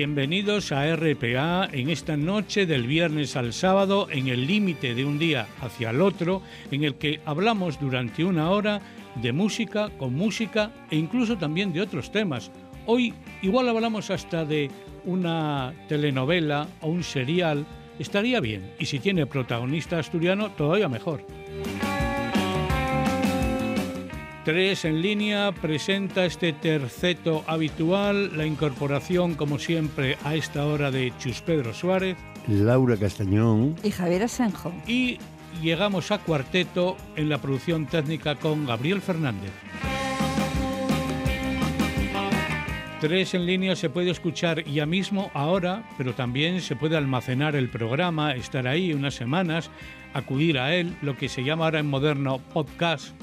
Bienvenidos a RPA en esta noche del viernes al sábado, en el límite de un día hacia el otro, en el que hablamos durante una hora de música, con música e incluso también de otros temas. Hoy igual hablamos hasta de una telenovela o un serial, estaría bien, y si tiene protagonista asturiano, todavía mejor. Tres en línea presenta este terceto habitual, la incorporación como siempre a esta hora de Chus Pedro Suárez, Laura Castañón y Javier Asenjo. Y llegamos a cuarteto en la producción técnica con Gabriel Fernández. Tres en línea se puede escuchar ya mismo, ahora, pero también se puede almacenar el programa, estar ahí unas semanas, acudir a él, lo que se llama ahora en moderno podcast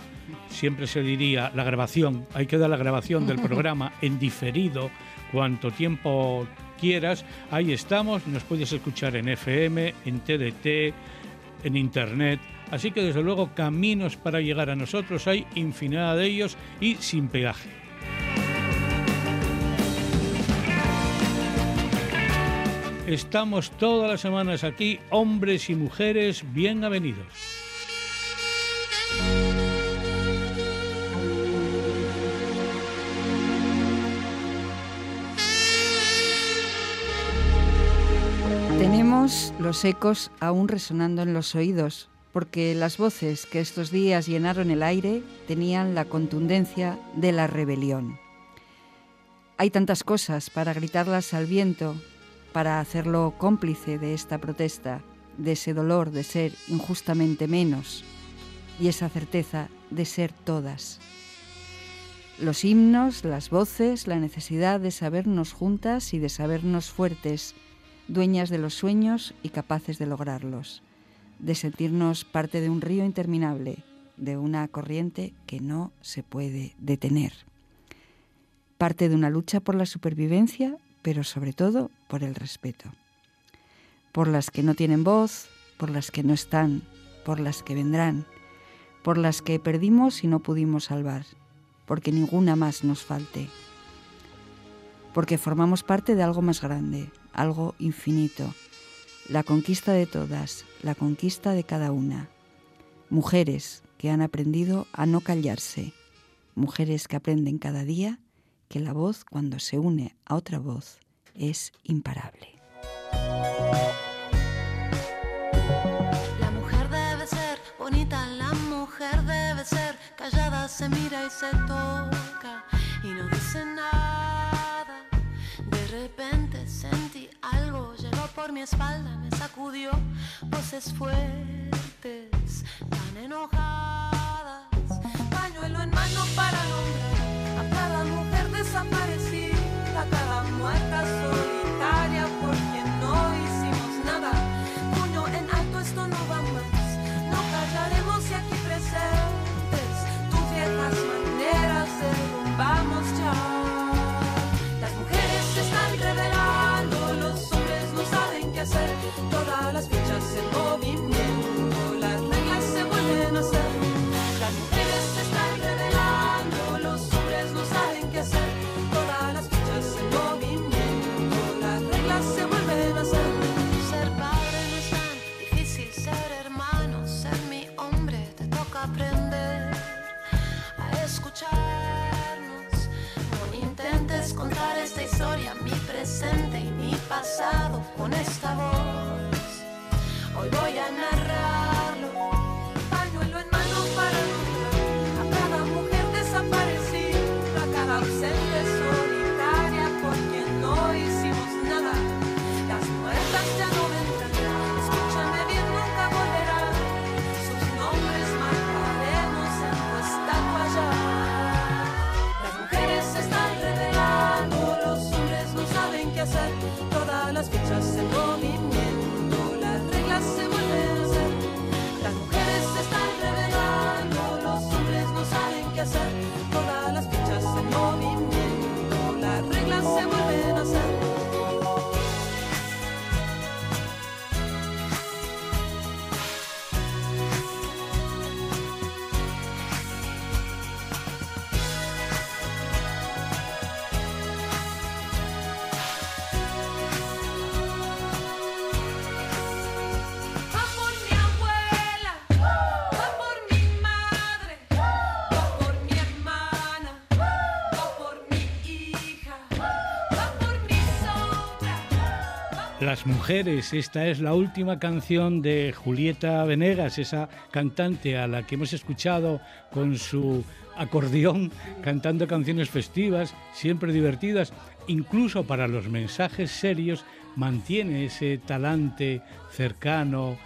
siempre se diría la grabación, hay que dar la grabación del programa en diferido, cuanto tiempo quieras, ahí estamos, nos puedes escuchar en FM, en TDT, en Internet, así que desde luego caminos para llegar a nosotros hay infinidad de ellos y sin peaje. Estamos todas las semanas aquí, hombres y mujeres, bien Tenemos los ecos aún resonando en los oídos, porque las voces que estos días llenaron el aire tenían la contundencia de la rebelión. Hay tantas cosas para gritarlas al viento, para hacerlo cómplice de esta protesta, de ese dolor de ser injustamente menos y esa certeza de ser todas. Los himnos, las voces, la necesidad de sabernos juntas y de sabernos fuertes, dueñas de los sueños y capaces de lograrlos, de sentirnos parte de un río interminable, de una corriente que no se puede detener. Parte de una lucha por la supervivencia, pero sobre todo por el respeto. Por las que no tienen voz, por las que no están, por las que vendrán, por las que perdimos y no pudimos salvar, porque ninguna más nos falte. Porque formamos parte de algo más grande, algo infinito, la conquista de todas, la conquista de cada una. Mujeres que han aprendido a no callarse, mujeres que aprenden cada día que la voz cuando se une a otra voz es imparable. La mujer debe ser bonita, la mujer debe ser callada, se mira y se toca y no dice nada. De repente sentí algo, llegó por mi espalda, me sacudió voces fuertes, tan enojadas. Pañuelo en mano para nombrar a cada mujer desaparecida, a cada muerta solitaria mujeres, esta es la última canción de Julieta Venegas, esa cantante a la que hemos escuchado con su acordeón cantando canciones festivas, siempre divertidas, incluso para los mensajes serios, mantiene ese talante cercano,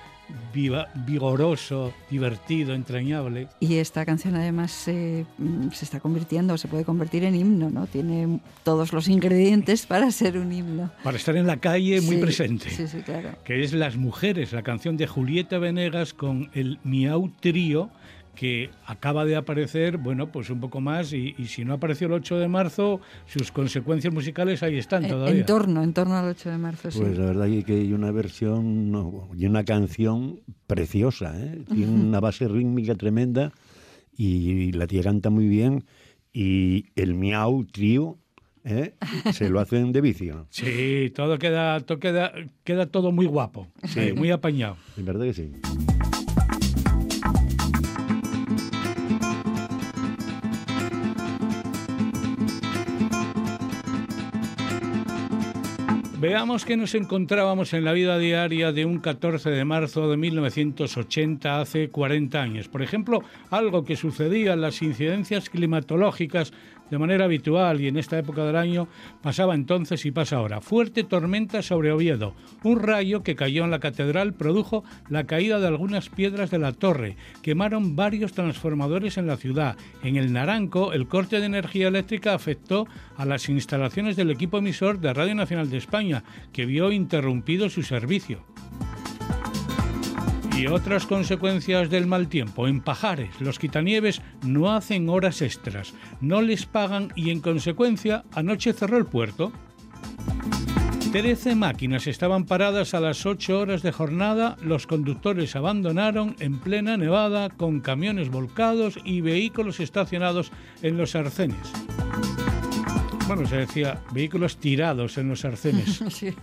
vigoroso, divertido, entrañable. Y esta canción además mm, se está convirtiendo, se puede convertir en himno, ¿no? Tiene todos los ingredientes para ser un himno. Para estar en la calle muy presente. Sí, sí, claro. Que es Las Mujeres, la canción de Julieta Venegas con el Miau Trío que acaba de aparecer, bueno, pues un poco más, y, si no apareció el 8 de marzo, sus consecuencias musicales ahí están todavía. En torno, en torno al 8 de marzo, sí. Pues la verdad es que hay una versión y una canción preciosa, ¿eh? tiene una base rítmica tremenda y la tía canta muy bien y el miau trío ¿eh? se lo hacen de vicio. Sí, todo queda, todo queda, queda todo muy guapo, sí. muy apañado. En verdad que sí. Veamos que nos encontrábamos en la vida diaria de un 14 de marzo de 1980, hace 40 años. Por ejemplo, algo que sucedía las incidencias climatológicas de manera habitual y en esta época del año pasaba entonces y pasa ahora. Fuerte tormenta sobre Oviedo. Un rayo que cayó en la catedral produjo la caída de algunas piedras de la torre. Quemaron varios transformadores en la ciudad. En el Naranco, el corte de energía eléctrica afectó a las instalaciones del equipo emisor de Radio Nacional de España, que vio interrumpido su servicio. Y otras consecuencias del mal tiempo. En Pajares, los quitanieves no hacen horas extras, no les pagan y en consecuencia anoche cerró el puerto. Trece máquinas estaban paradas a las 8 horas de jornada, los conductores abandonaron en plena nevada con camiones volcados y vehículos estacionados en los arcenes. Bueno, se decía vehículos tirados en los arcenes.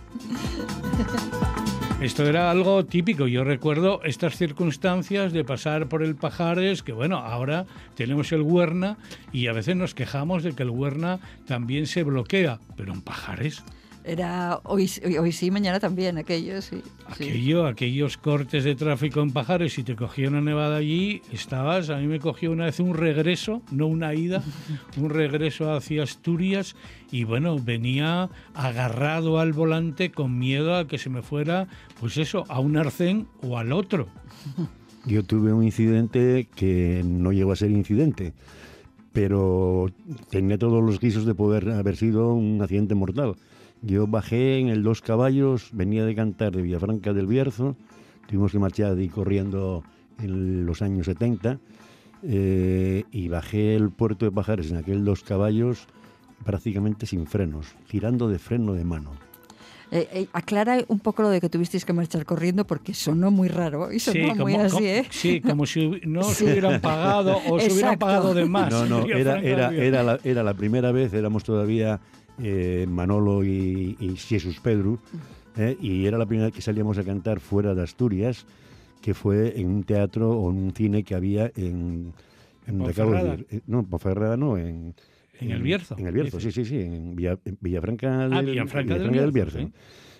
Esto era algo típico. Yo recuerdo estas circunstancias de pasar por el Pajares, que bueno, ahora tenemos el Huerna y a veces nos quejamos de que el Huerna también se bloquea, pero en Pajares era hoy, hoy sí, mañana también, aquello, sí. Aquello, aquellos cortes de tráfico en Pajares, si te cogía una nevada allí, estabas, a mí me cogió una vez un regreso, no una ida, un regreso hacia Asturias y bueno, venía agarrado al volante con miedo a que se me fuera, pues eso, a un arcén o al otro. Yo tuve un incidente que no llegó a ser incidente, pero tenía todos los guisos de poder haber sido un accidente mortal yo bajé en el Dos Caballos, venía de cantar de Villafranca del Bierzo, tuvimos que marchar ahí corriendo en los años 70, eh, y bajé el puerto de Pajares en aquel Dos Caballos prácticamente sin frenos, tirando de freno de mano. Eh, eh, aclara un poco lo de que tuvisteis que marchar corriendo porque sonó muy raro y sonó muy así, ¿eh? Sí, como si no se hubieran pagado o se hubieran pagado de más. No, no, era, era, era, la, era la primera vez, éramos todavía eh, Manolo y, Jesús Pedro, eh, y era la primera vez que salíamos a cantar fuera de Asturias, que fue en un teatro o en un cine que había en... en, eh, no, Ponferrada no, en... En, el Bierzo. En el Bierzo, sí, sí, sí, en, Villafranca, del, ah, Villafranca, del, Bierzo.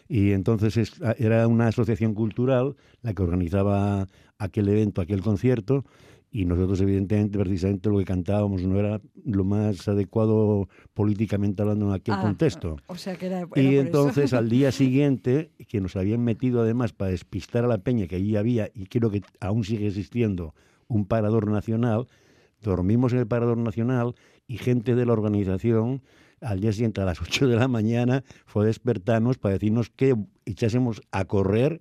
Y entonces era una asociación cultural la que organizaba aquel evento, aquel concierto, y nosotros evidentemente precisamente lo que cantábamos no era lo más adecuado políticamente hablando en aquel ah, contexto. O sea que era, y entonces al día siguiente, que nos habían metido además para despistar a la peña que allí había, y creo que aún sigue existiendo, un parador nacional, dormimos en el parador nacional y gente de la organización al día siguiente a las 8 de la mañana fue a despertarnos para decirnos que echásemos a correr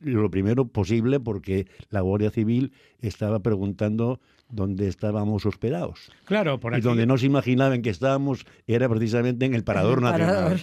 lo primero posible porque la Guardia Civil estaba preguntando dónde estábamos hospedados. Claro, por aquí. Y donde no se imaginaban que estábamos era precisamente en el Parador Nacional.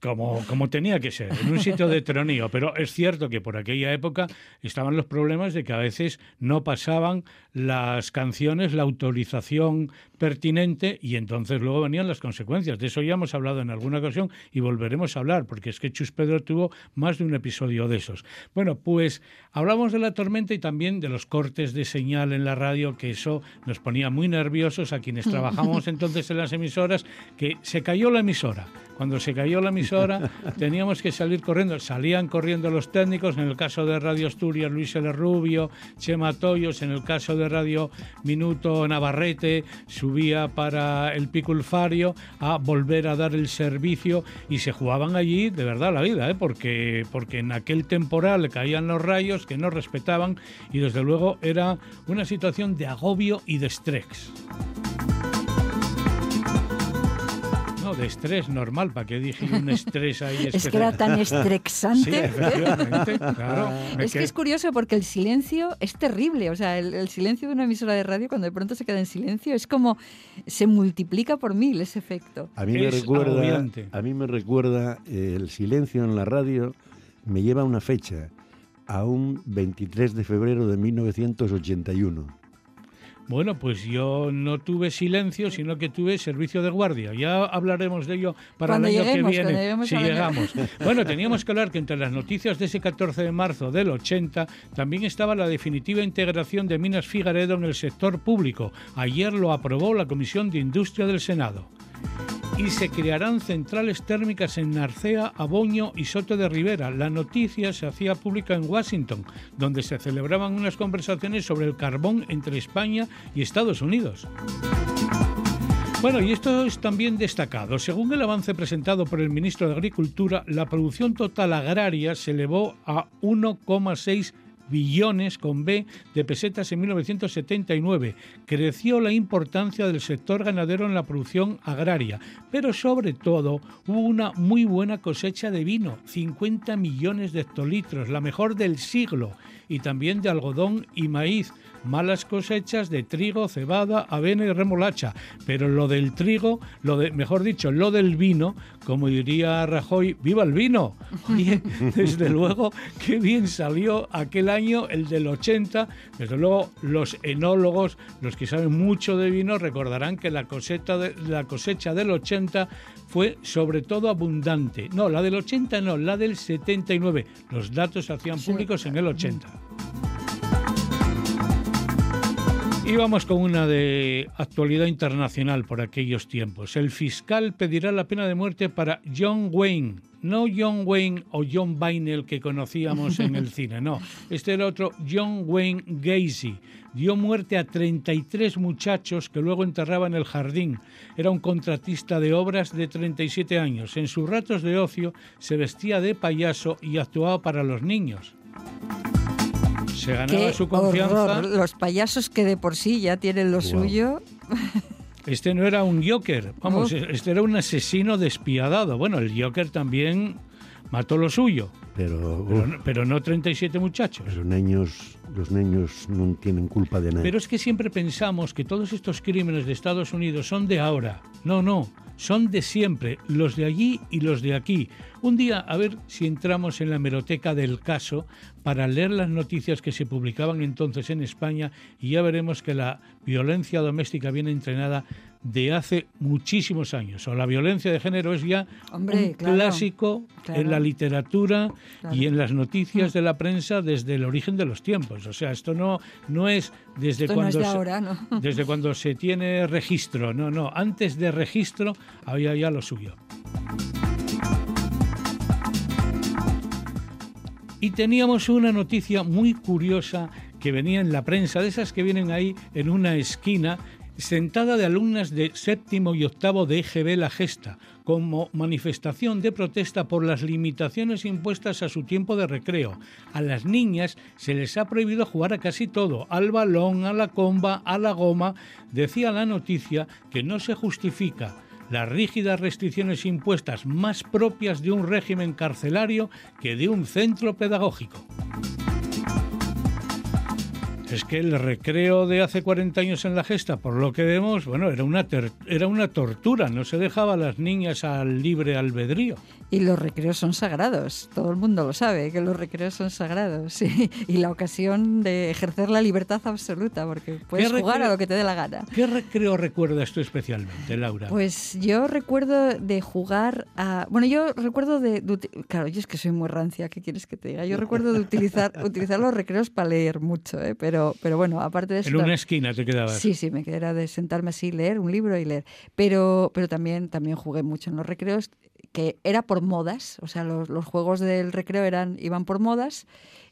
Como, como tenía que ser, en un sitio de tronío. Pero es cierto que por aquella época estaban los problemas de que a veces no pasaban las canciones, la autorización pertinente y entonces luego venían las consecuencias. De eso ya hemos hablado en alguna ocasión y volveremos a hablar, porque es que Chus Pedro tuvo más de un episodio de esos. Bueno, pues hablamos de la tormenta y también de los cortes de señal en la radio, que eso nos ponía muy nerviosos a quienes trabajamos entonces en las emisoras, que se cayó la emisora. Cuando se cayó la emisora teníamos que salir corriendo. Salían corriendo los técnicos, en el caso de Radio Asturias, Luis L. Rubio, Chema Toyos, en el caso de Radio Minuto Navarrete, subía para el Piculfario a volver a dar el servicio y se jugaban allí de verdad la vida, ¿eh? porque, porque en aquel temporal caían los rayos que no respetaban y desde luego era una situación de agobio y de estrés. De estrés normal, ¿para qué dije un estrés ahí? Es que era tan estresante. Sí, efectivamente, claro. Es que es curioso porque el silencio es terrible, o sea, el, silencio de una emisora de radio cuando de pronto se queda en silencio es como se multiplica por mil ese efecto. A mí me recuerda, a mí me recuerda el silencio en la radio me lleva a una fecha, a un 23 de febrero de 1981. Bueno, pues yo no tuve silencio, sino que tuve servicio de guardia. Ya hablaremos de ello para el año que viene, si llegamos. bueno, teníamos que hablar que entre las noticias de ese 14 de marzo del 80 también estaba la definitiva integración de Minas Figaredo en el sector público. Ayer lo aprobó la Comisión de Industria del Senado y se crearán centrales térmicas en Narcea, Aboño y Soto de Rivera. La noticia se hacía pública en Washington, donde se celebraban unas conversaciones sobre el carbón entre España y Estados Unidos. Bueno, y esto es también destacado. Según el avance presentado por el ministro de Agricultura, la producción total agraria se elevó a 1,6 billones con B de pesetas en 1979. Creció la importancia del sector ganadero en la producción agraria, pero sobre todo hubo una muy buena cosecha de vino, 50 millones de hectolitros, la mejor del siglo, y también de algodón y maíz, malas cosechas de trigo, cebada, avena y remolacha. Pero lo del trigo, lo de, mejor dicho, lo del vino, como diría Rajoy, ¡viva el vino! Oye, desde luego, qué bien salió aquel año, el del 80. Desde luego, los enólogos, los que saben mucho de vino, recordarán que la cosecha, de, la cosecha del 80 fue sobre todo abundante. No, la del 80 no, la del 79. Los datos se hacían públicos en el 80. Y vamos con una de actualidad internacional por aquellos tiempos. El fiscal pedirá la pena de muerte para John Wayne. No John Wayne o John Bainel que conocíamos en el cine, no. Este era otro John Wayne Gacy. Dio muerte a 33 muchachos que luego enterraba en el jardín. Era un contratista de obras de 37 años. En sus ratos de ocio se vestía de payaso y actuaba para los niños se ganaba su confianza. Los payasos que de por sí ya tienen lo suyo. Este no era un Joker, vamos, este era un asesino despiadado. Bueno, el Joker también mató lo suyo. Pero, pero, no 37 muchachos. Los niños, los niños no tienen culpa de nada. Pero es que siempre pensamos que todos estos crímenes de Estados Unidos son de ahora. No, no, son de siempre, los de allí y los de aquí. Un día, a ver si entramos en la meroteca del caso para leer las noticias que se publicaban entonces en España y ya veremos que la violencia doméstica viene entrenada de hace muchísimos años. O la violencia de género es ya un clásico en la literatura y en las noticias de la prensa desde el origen de los tiempos. O sea, esto no, no es desde cuando se, desde cuando se tiene registro. No, no. Antes de registro había ya lo suyo. Y teníamos una noticia muy curiosa que venía en la prensa, de esas que vienen ahí en una esquina, sentada de alumnas de séptimo y octavo de EGB La Gesta, como manifestación de protesta por las limitaciones impuestas a su tiempo de recreo. A las niñas se les ha prohibido jugar a casi todo, al balón, a la comba, a la goma. Decía la noticia que no se justifica las rígidas restricciones impuestas más propias de un régimen carcelario que de un centro pedagógico. Es que el recreo de hace 40 años en la gesta, por lo que vemos, bueno, era una, ter- era una tortura, no se dejaba a las niñas al libre albedrío. Y los recreos son sagrados, todo el mundo lo sabe, que los recreos son sagrados. sí. Y la ocasión de ejercer la libertad absoluta, porque puedes jugar a lo que te dé la gana. ¿Qué recreo recuerdas tú especialmente, Laura? Pues yo recuerdo de jugar a... Bueno, yo recuerdo de... de claro, yo es que soy muy rancia, ¿qué quieres que te diga? Yo recuerdo de utilizar, utilizar los recreos para leer mucho, ¿eh? pero, pero bueno, aparte de eso... en una esquina te quedabas. Sí, sí, me quedara de sentarme así, leer un libro y leer. Pero, pero también, también jugué mucho en los recreos, que era por modas, o sea, los, los juegos del recreo eran, iban por modas.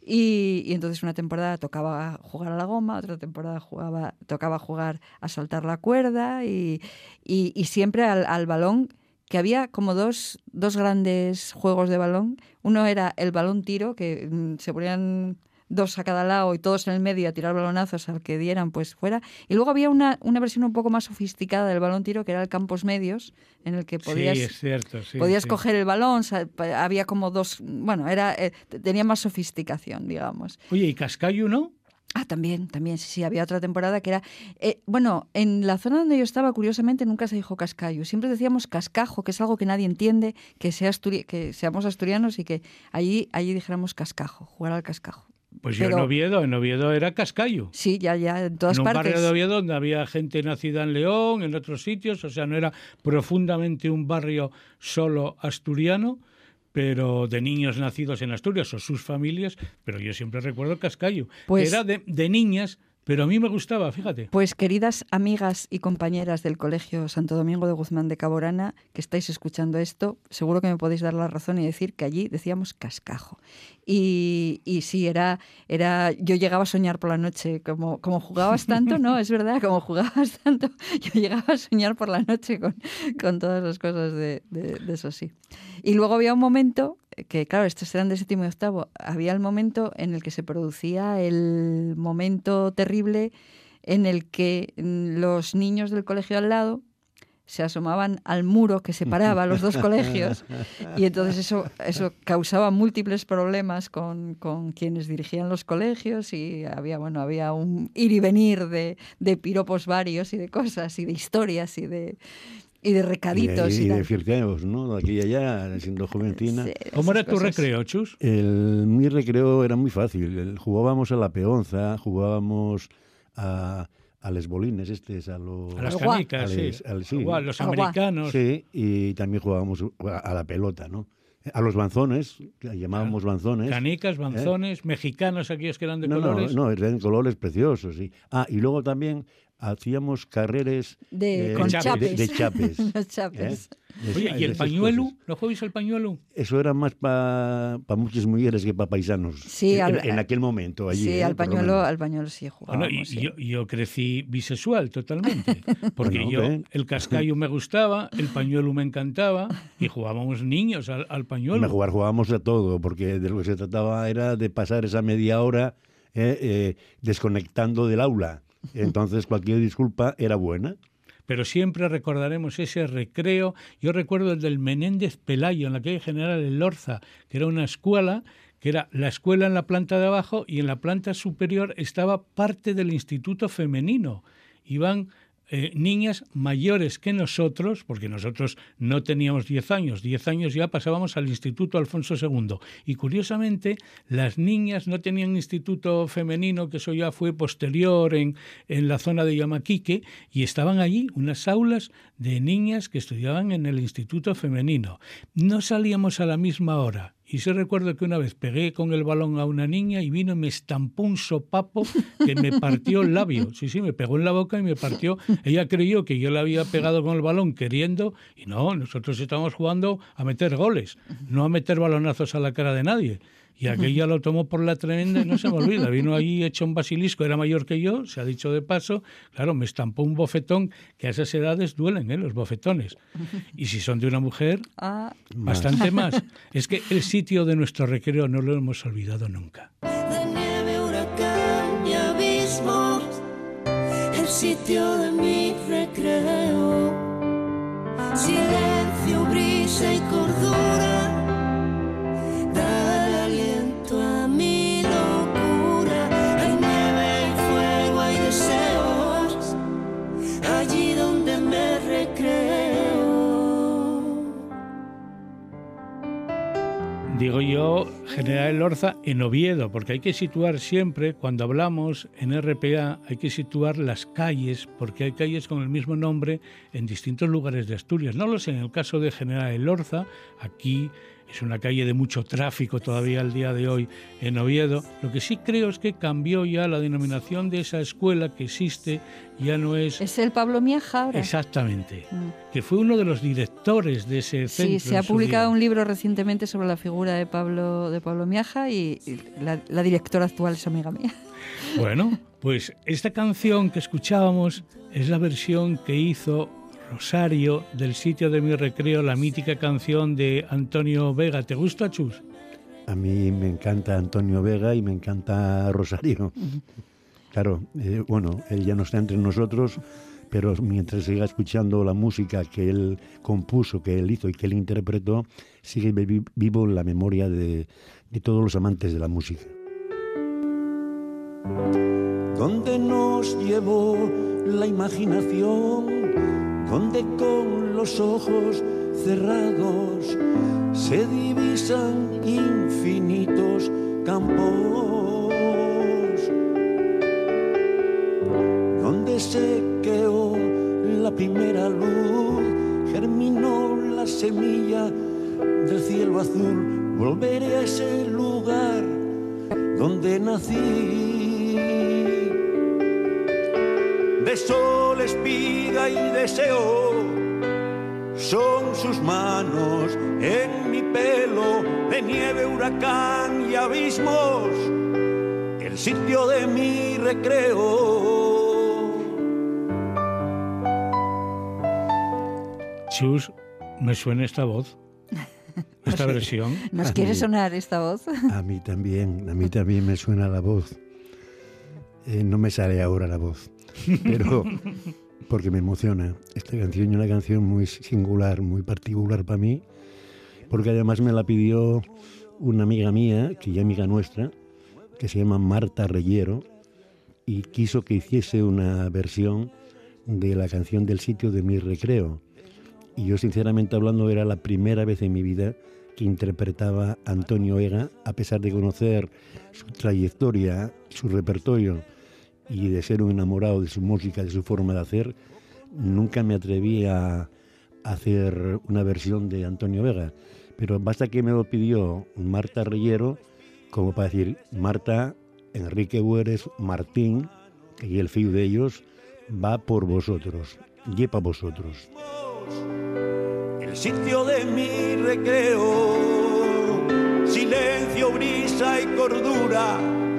Y, y entonces una temporada tocaba jugar a la goma, otra temporada jugaba, tocaba jugar a soltar la cuerda y, y- y siempre al, al balón, que había como dos, dos grandes juegos de balón. Uno era el balón tiro, que mm, se ponían dos a cada lado y todos en el medio a tirar balonazos al que dieran pues fuera. Y luego había una, una versión un poco más sofisticada del balón tiro, que era el campos medios, en el que podías sí, es cierto. sí, podías sí. coger el balón, había como dos, bueno, era eh, tenía más sofisticación, digamos. Oye, ¿y Cascayo no? Ah, también, también, sí, sí, había otra temporada que era, eh, bueno, en la zona donde yo estaba, curiosamente, nunca se dijo cascayo, siempre decíamos cascajo, que es algo que nadie entiende, que, sea asturi- que seamos asturianos y que allí, allí dijéramos cascajo, jugar al cascajo. Pues yo Pero- en Oviedo, en Oviedo era Cascayo. Sí, ya, ya, en todas en un partes. barrio de Oviedo donde había gente nacida en León, en otros sitios, o sea, no era profundamente un barrio solo asturiano, pero de niños nacidos en Asturias o sus familias, pero yo siempre recuerdo Cascayo, Pues- era de, de niñas, pero a mí me gustaba, fíjate. Pues queridas amigas y compañeras del Colegio Santo Domingo de Guzmán de Caborana, que estáis escuchando esto, seguro que me podéis dar la razón y decir que allí decíamos cascajo. Y, y sí, era, era, yo llegaba a soñar por la noche, como, como jugabas tanto, no, es verdad, como jugabas tanto, yo llegaba a soñar por la noche con, con todas las cosas de, de- de eso, sí. Y luego había un momento, que claro, estos eran de séptimo y octavo, había el momento en el que se producía el momento terrible en el que mm, los niños del colegio al lado se asomaban al muro que separaba los dos colegios y entonces eso, eso causaba múltiples problemas con, con quienes dirigían los colegios y había, bueno, había un ir y venir de, de piropos varios y de cosas y de historias y de, y de Y recaditos. de, y de tal. flirteos, ¿no? De aquí y allá, siendo jovencina. Sí, ¿Cómo era tu recreo, Chus? El, mi recreo era muy fácil. El- jugábamos a la peonza, jugábamos a, a los bolines, estes, a los... A las canicas, sí. Al- al- sí. Igual, los americanos. Sí, y también jugábamos a a la pelota, ¿no? A los banzones, que llamábamos banzones. Canicas, banzones, mexicanos, aquellos que eran de no, colores. no, no, eran colores preciosos, sí. Ah, y luego también hacíamos carreras De, eh, con chapes. chapes. de, de chapes. Los chapes. ¿eh? Oye, ¿y el pañuelo? cosas. ¿No jugáis al pañuelo? Eso era más para muchas mujeres que para paisanos. Sí, en, al- en aquel momento, allí. sí, ¿eh? al pañuelo, al pañuelo sí Bueno, jugábamos. y sí. yo, yo crecí bisexual totalmente, porque Bueno, yo ¿ve? el cascayo me gustaba, el pañuelo me encantaba y jugábamos niños al, al pañuelo. Me jugar jugábamos a todo, porque de lo que se trataba era de pasar esa media hora eh, eh, desconectando del aula. Entonces cualquier disculpa era buena. Pero siempre recordaremos ese recreo. Yo recuerdo el del Menéndez Pelayo en la calle General El Lorza, que era una escuela, que era la escuela en la planta de abajo y en la planta superior estaba parte del instituto femenino. Iban eh, niñas mayores que nosotros, porque nosotros no teníamos 10 años, 10 años ya pasábamos al Instituto Alfonso II. Y curiosamente, las niñas no tenían instituto femenino, que eso ya fue posterior en, en la zona de Yamaquique, y estaban allí unas aulas de niñas que estudiaban en el instituto femenino. No salíamos a la misma hora. Y sí recuerdo que una vez pegué con el balón a una niña y vino y me estampó un sopapo que me partió el labio. Sí, sí, me pegó en la boca y me partió. Ella creyó que yo le había pegado con el balón queriendo y no, nosotros estábamos jugando a meter goles, no a meter balonazos a la cara de nadie. Y aquella lo tomó por la tremenda y no se me olvida. Vino allí hecho un basilisco, era mayor que yo, se ha dicho de paso. Claro, me estampó un bofetón que a esas edades duelen, ¿eh? los bofetones. Y si son de una mujer, Ah, Más. Bastante más. Es que el sitio de nuestro recreo no lo hemos olvidado nunca. de nieve, huracán y abismo, el sitio de mi recreo. Silencio, brisa y cordura, Digo yo, General Lorza en Oviedo, porque hay que situar siempre, cuando hablamos en RPA, hay que situar las calles, porque hay calles con el mismo nombre en distintos lugares de Asturias. No lo sé, en el caso de General Lorza, aquí es una calle de mucho tráfico todavía al día de hoy en Oviedo. Lo que sí creo es que cambió ya la denominación de esa escuela que existe, ya no es... Es el Pablo Miaja ahora. Exactamente, mm. que fue uno de los directores de ese centro. Sí, se ha publicado un libro recientemente sobre la figura de Pablo, de Pablo Miaja y, la, la directora actual es amiga mía. Bueno, pues esta canción que escuchábamos es la versión que hizo Rosario del sitio de mi recreo, la mítica canción de Antonio Vega. ¿Te gusta, Chus? A mí me encanta Antonio Vega y me encanta Rosario. Claro, eh, bueno, él ya no está entre nosotros, pero mientras siga escuchando la música que él compuso, que él hizo y que él interpretó, sigue vivo en la memoria de, de todos los amantes de la música. ¿Dónde nos llevó la imaginación? Donde con los ojos cerrados se divisan infinitos campos, donde se quedó la primera luz, germinó la semilla del cielo azul, volveré a ese lugar donde nací de sol, espiga y deseo. Son sus manos en mi pelo, de nieve, huracán y abismos, el sitio de mi recreo. Chus, me suena esta voz. Esta versión. ¿Nos quiere sonar esta voz? A mí también, a mí también me suena la voz. Eh, no me sale ahora la voz pero porque me emociona. Esta canción es una canción muy singular, muy particular para mí, porque además me la pidió una amiga mía, que ya amiga nuestra, que se llama Marta Reyero, y quiso que hiciese una versión de la canción del sitio de mi recreo. Y yo sinceramente hablando era la primera vez en mi vida que interpretaba Antonio Ega, a pesar de conocer su trayectoria, su repertorio y de ser un enamorado de su música, de su forma de hacer, nunca me atreví a hacer una versión de Antonio Vega. Pero basta que me lo pidió Marta Reyero, como para decir, Marta, Enrique Bueres, Martín, y el fiu de ellos, va por vosotros, y para vosotros. El sitio de mi recreo, silencio, brisa y cordura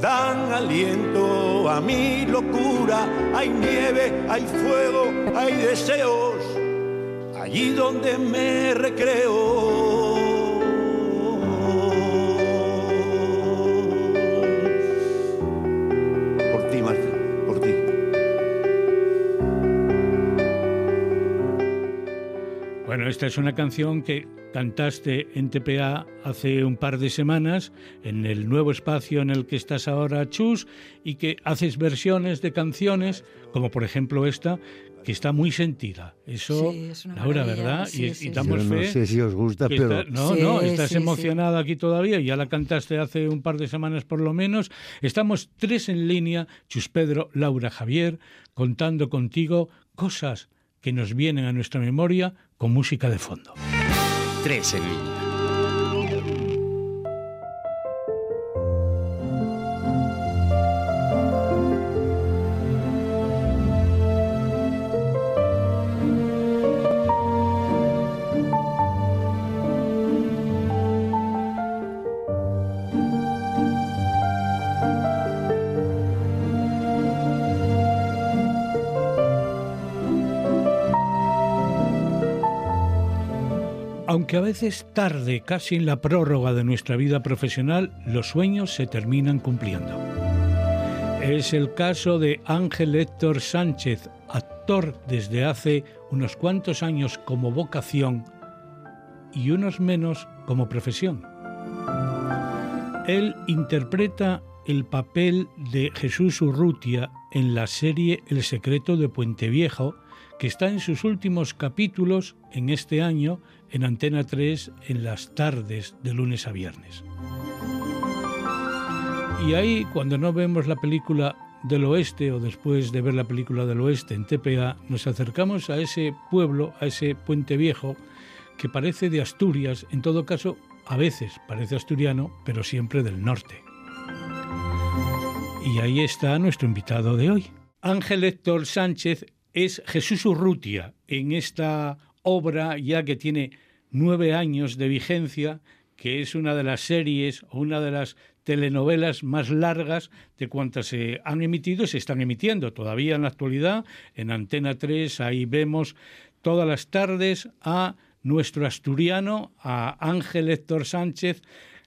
dan aliento a mi locura. Hay nieve, hay fuego, hay deseos, allí donde me recreo. Por ti, Marta, por ti. Bueno, esta es una canción que cantaste en TPA hace un par de semanas, en el nuevo espacio en el que estás ahora, Chus, y que haces versiones de canciones, como por ejemplo esta, que está muy sentida. Eso, Laura, ¿verdad? y, damos fe. No sé si os gusta, pero. no, no, estás emocionada aquí todavía, ya la cantaste hace un par de semanas por lo menos. Estamos tres en línea, Chus Pedro, Laura Javier, contando contigo cosas que nos vienen a nuestra memoria con música de fondo. Tres en línea. Aunque a veces tarde, casi en la prórroga de nuestra vida profesional, los sueños se terminan cumpliendo. Es el caso de Ángel Héctor Sánchez, actor desde hace unos cuantos años como vocación y unos menos como profesión. Él interpreta el papel de Jesús Urrutia en la serie El secreto de Puente Viejo, que está en sus últimos capítulos en este año en Antena 3 en las tardes de lunes a viernes. Y ahí, cuando no vemos la película del oeste o después de ver la película del oeste en TPA, nos acercamos a ese pueblo, a ese puente viejo, que parece de Asturias, en todo caso, a veces parece asturiano, pero siempre del norte. Y ahí está nuestro invitado de hoy. Ángel Héctor Sánchez es Jesús Urrutia en esta obra ya que tiene nueve años de vigencia, que es una de las series o una de las telenovelas más largas de cuantas se han emitido y se están emitiendo todavía en la actualidad. En Antena 3 ahí vemos todas las tardes a nuestro asturiano, a Ángel Héctor Sánchez,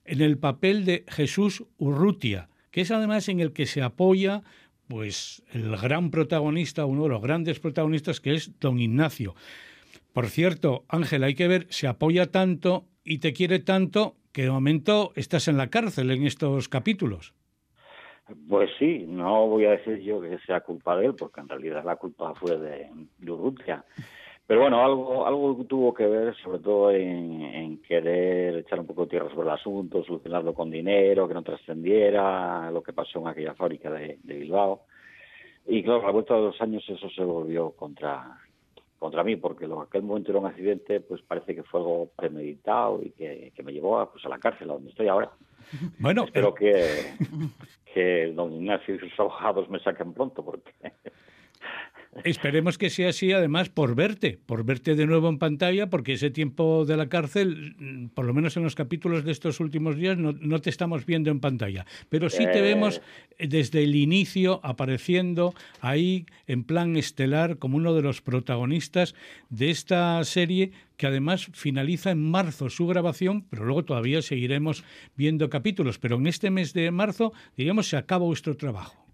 en el papel de Jesús Urrutia, que es además en el que se apoya pues el gran protagonista, uno de los grandes protagonistas que es don Ignacio. Por cierto, Ángel, hay que ver, se apoya tanto y te quiere tanto que de momento estás en la cárcel en estos capítulos. Pues sí, no voy a decir yo que sea culpa de él, porque en realidad la culpa fue de, de Pero bueno, algo, algo tuvo que ver, sobre todo en, querer echar un poco de tierra sobre el asunto, solucionarlo con dinero, que no trascendiera lo que pasó en aquella fábrica de, Bilbao. Y claro, a la vuelta de dos años eso se volvió contra, contra mí, porque lo aquel momento era un accidente, pues parece que fue algo premeditado y que, me llevó a, pues, a la cárcel, a donde estoy ahora. Bueno, espero que, que don Ignacio y sus abogados me saquen pronto, porque Esperemos que sea así, además, por verte, por verte de nuevo en pantalla, porque ese tiempo de la cárcel, mm, por lo menos en los capítulos de estos últimos días, no, te estamos viendo en pantalla. Pero sí te vemos eh. desde el inicio apareciendo ahí en plan estelar como uno de los protagonistas de esta serie que además finaliza en marzo su grabación, pero luego todavía seguiremos viendo capítulos. Pero en este mes de marzo, digamos, se acaba vuestro trabajo.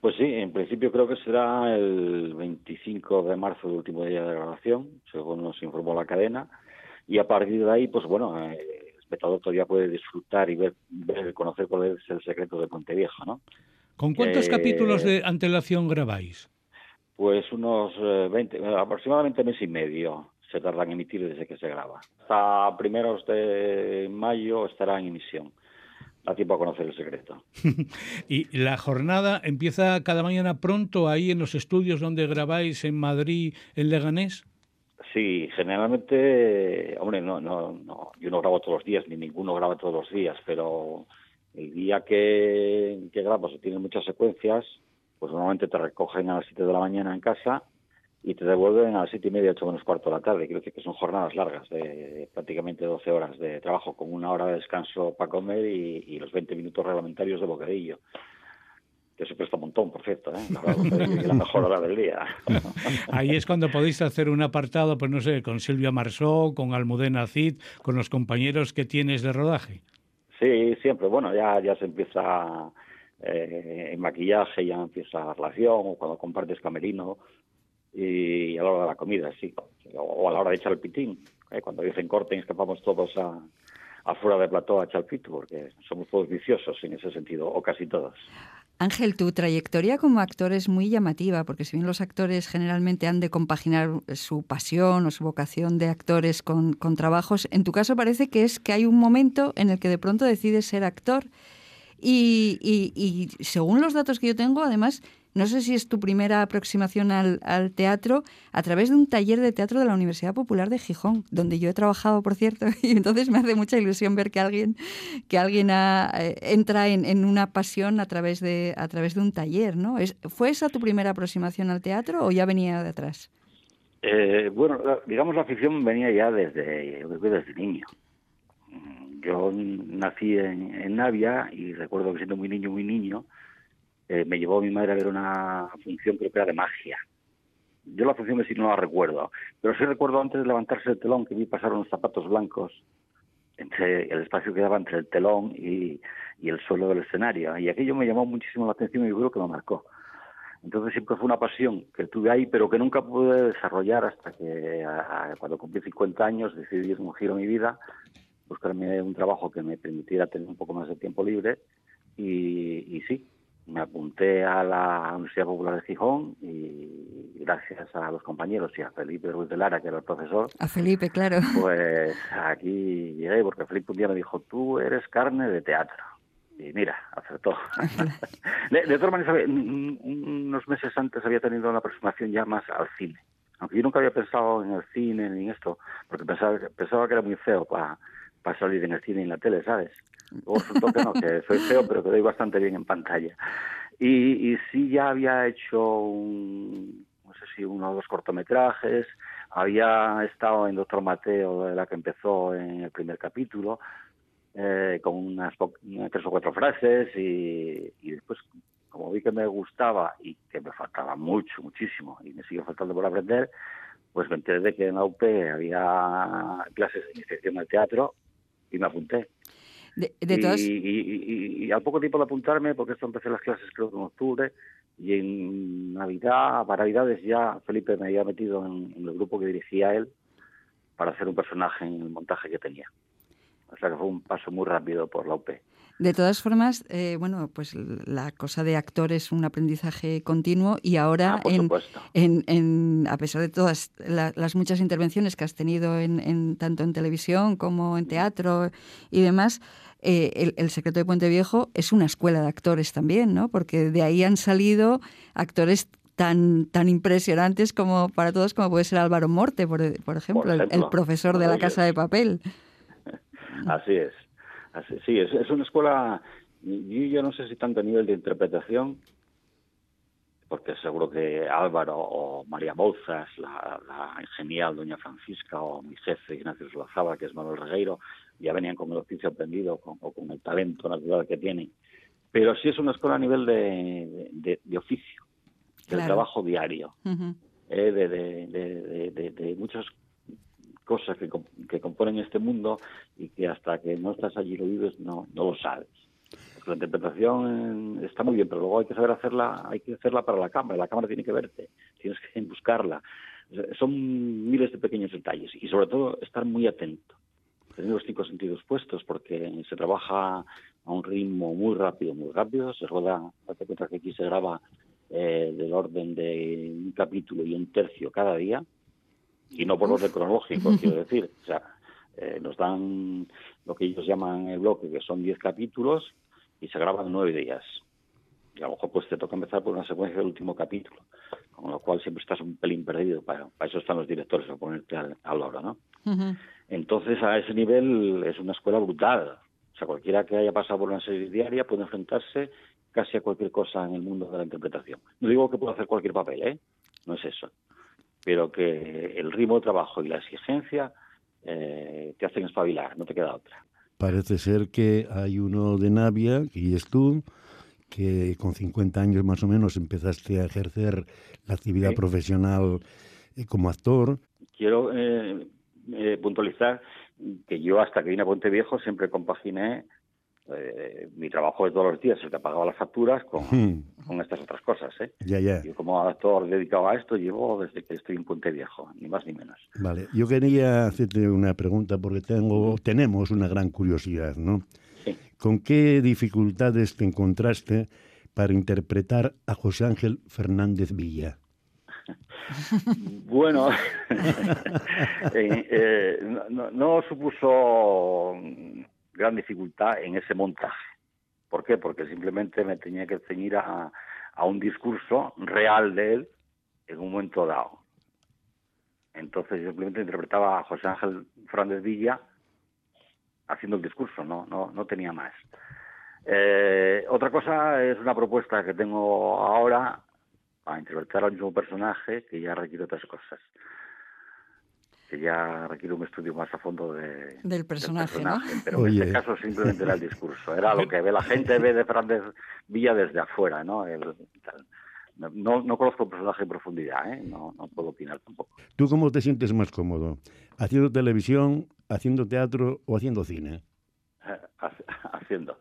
Pues sí, en principio creo que será el 25 de marzo, el último día de grabación, según nos informó la cadena. Y a partir de ahí, pues bueno, eh, el espectador todavía puede disfrutar y ver, ver, conocer cuál es el secreto de Pontevieja, ¿no? ¿Con cuántos eh, capítulos de antelación grabáis? Pues unos 20, eh, aproximadamente mes y medio se tardan en emitir desde que se graba. Hasta primeros de mayo estará en emisión a tiempo a conocer el secreto. ¿Y la jornada empieza cada mañana pronto ahí en los estudios donde grabáis en Madrid, en Leganés? Sí, generalmente, hombre, no, no, no, yo no grabo todos los días, ni ninguno graba todos los días, pero el día que, que grabo se tienen muchas secuencias, pues normalmente te recogen a las 7 de la mañana en casa y te devuelven a las siete y media, ocho menos cuarto de la tarde. Quiero decir que son jornadas largas, de prácticamente 12 horas de trabajo, con una hora de descanso para comer y, los 20 minutos reglamentarios de bocadillo. Que se presta un montón, por cierto, ¿eh? la, mejor hora del día. Ahí es cuando podéis hacer un apartado, pues no sé, con Silvia Marsó, con Almudena Cid, con los compañeros que tienes de rodaje. Sí, siempre. Bueno, ya, ya se empieza eh, en maquillaje, ya empieza la relación, o cuando compartes camerino, y a la hora de la comida, sí, o a la hora de echar el pitín. ¿eh? Cuando dicen corten, escapamos todos a, afuera de plató a echar el pito, porque somos todos viciosos en ese sentido, o casi todos. Ángel, tu trayectoria como actor es muy llamativa, porque si bien los actores generalmente han de compaginar su pasión o su vocación de actores con, trabajos, en tu caso parece que es que hay un momento en el que de pronto decides ser actor. Y según los datos que yo tengo, además, no sé si es tu primera aproximación al, teatro a través de un taller de teatro de la Universidad Popular de Gijón, donde yo he trabajado, por cierto, y entonces me hace mucha ilusión ver que alguien, que alguien eh, entra en, una pasión a través, de, a través de un taller, ¿no? ¿Fue esa tu primera aproximación al teatro o ya venía de atrás? Eh, bueno, digamos la afición venía ya desde, desde niño. Yo nací en, en Navia y recuerdo que siendo muy niño, muy niño, eh, me llevó mi madre a ver una función, creo que era de magia. Yo la función de sí no la recuerdo, pero sí recuerdo antes de levantarse el telón que vi pasar unos zapatos blancos entre el espacio que daba entre el telón y, el suelo del escenario. Y aquello me llamó muchísimo la atención y yo creo que me marcó. Entonces siempre fue una pasión que tuve ahí, pero que nunca pude desarrollar hasta que cuando cumplí 50 años decidí un giro en mi vida, buscarme un trabajo que me permitiera tener un poco más de tiempo libre y sí, me apunté a la Universidad Popular de Gijón y gracias a los compañeros y a Felipe Ruiz de Lara, que era el profesor, A Felipe, claro. pues aquí llegué porque Felipe un día me dijo, tú eres carne de teatro. Y mira, acertó. de, de todas maneras, un- un- unos meses antes había tenido una aproximación ya más al cine. Aunque yo nunca había pensado en el cine ni en esto, porque pensaba, pensaba que era muy feo para salir en el cine y en la tele, ¿sabes? Luego resultó que no, que soy feo, pero que doy bastante bien en pantalla. Y, y sí ya había hecho un, no sé si uno o dos cortometrajes, había estado en Doctor Mateo, de la que empezó en el primer capítulo, eh, con unas tres o cuatro frases y, y después, como vi que me gustaba y que me faltaba mucho, muchísimo, y me sigue faltando por aprender, pues me enteré de que en la UP había clases de iniciación al teatro y me apunté. De, de todas, Y, y- y- y al poco tiempo de apuntarme, porque esto empecé las clases creo que en octubre, y en Navidad, para Navidades ya Felipe me había metido en, en el grupo que dirigía él para hacer un personaje en el montaje que tenía. O sea que fue un paso muy rápido por la UP. De todas formas, eh, bueno, pues la cosa de actor es un aprendizaje continuo y ahora Ah, por en, en, en- a pesar de todas la- las muchas intervenciones que has tenido en, en- tanto en televisión como en teatro y demás, eh, el, el secreto de Puente Viejo es una escuela de actores también, ¿no? Porque de ahí han salido actores tan tan impresionantes como para todos como puede ser Álvaro Morte, por, por ejemplo, el- el, profesor de la. Casa de Papel. Así es. Así, sí, es, es una escuela, yo ya no sé si tanto a nivel de interpretación, porque seguro que Álvaro o María Bouzas, la, la genial doña Francisca o mi jefe Ignacio Solazaba, que es Manuel Regueiro, ya venían con el oficio aprendido con- o con el talento natural que tienen. Pero sí es una escuela a nivel de, de- de oficio, del Claro. trabajo diario eh, de- de muchas cosas que, que componen este mundo y que hasta que no estás allí lo vives no, no lo sabes. La interpretación está muy bien, pero luego hay que saber hacerla, hay que hacerla para la cámara, la cámara tiene que verte, tienes que buscarla. Son miles de pequeños detalles y sobre todo estar muy atento, tener los cinco sentidos puestos porque se trabaja a un ritmo muy rápido, muy rápido, se rueda, date cuenta que aquí se graba eh, del orden de un capítulo y un tercio cada día, y no por orden cronológico, quiero decir. O sea, eh, nos dan lo que ellos llaman el bloque, que son 10 capítulos, y se graban nueve días. Y a lo mejor pues te toca empezar por una secuencia del último capítulo, con lo cual siempre estás un pelín perdido. Para, para eso están los directores, para ponerte al, al loro, ¿no? Entonces, a ese nivel es una escuela brutal. O sea, cualquiera que haya pasado por una serie diaria puede enfrentarse casi a cualquier cosa en el mundo de la interpretación. No digo que pueda hacer cualquier papel, ¿eh? No es eso. Pero que el ritmo de trabajo y la exigencia eh, te hacen espabilar, no te queda otra. Parece ser que hay uno de Navia, que es tú, que con 50 años más o menos empezaste a ejercer la actividad Sí. profesional eh, como actor. Quiero eh, eh, puntualizar que yo hasta que vine a Puente Viejo siempre compaginé eh, mi trabajo de todos los días, el que pagaba las facturas, con, Hmm, con estas otras cosas, ¿eh? Yo como actor dedicado a esto llevo desde que estoy en Puente Viejo, ni más ni menos. Vale, yo quería hacerte una pregunta porque tengo, tenemos una gran curiosidad, ¿no? Sí. ¿Con qué dificultades te encontraste para interpretar a José Ángel Fernández Villa? Bueno, eh, eh, no, no- no supuso gran dificultad en ese montaje. ¿Por qué? Porque simplemente me tenía que ceñir a, a un discurso real de él en un momento dado. Entonces yo simplemente interpretaba a José Ángel Fernández Villa haciendo el discurso, no, no, no tenía más. Eh, otra cosa es una propuesta que tengo ahora para interpretar al mismo personaje que ya requiere otras cosas. Que ya requiere un estudio más a fondo de, Del personaje, ¿no? Pero en Oye. este caso simplemente era el discurso. Era lo que ve la gente ve de Fernández Villa desde afuera, ¿no? El- tal. no, no conozco el personaje en profundidad, ¿eh? No, no puedo opinar tampoco. ¿Tú cómo te sientes más cómodo? ¿Haciendo televisión, haciendo teatro o haciendo cine? Hac- Haciendo.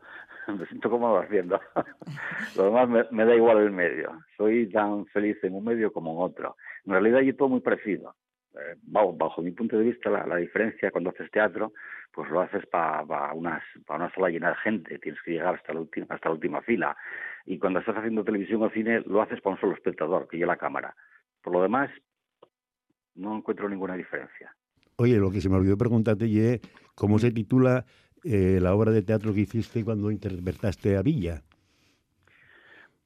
Me siento cómodo haciendo. Lo demás me, me da igual el medio. Soy tan feliz en un medio como en otro. En realidad yo todo muy parecido. Eh, bajo, bajo, mi punto de vista, la, la, diferencia cuando haces teatro, pues lo haces para pa unas, una sala llena de gente, tienes que llegar hasta la, última, hasta la última fila. Y cuando estás haciendo televisión o cine, lo haces para un solo espectador, que lleva la cámara. Por lo demás, no encuentro ninguna diferencia. Oye, lo que se me olvidó preguntarte, ¿cómo se titula eh, la obra de teatro que hiciste cuando interpretaste a Villa?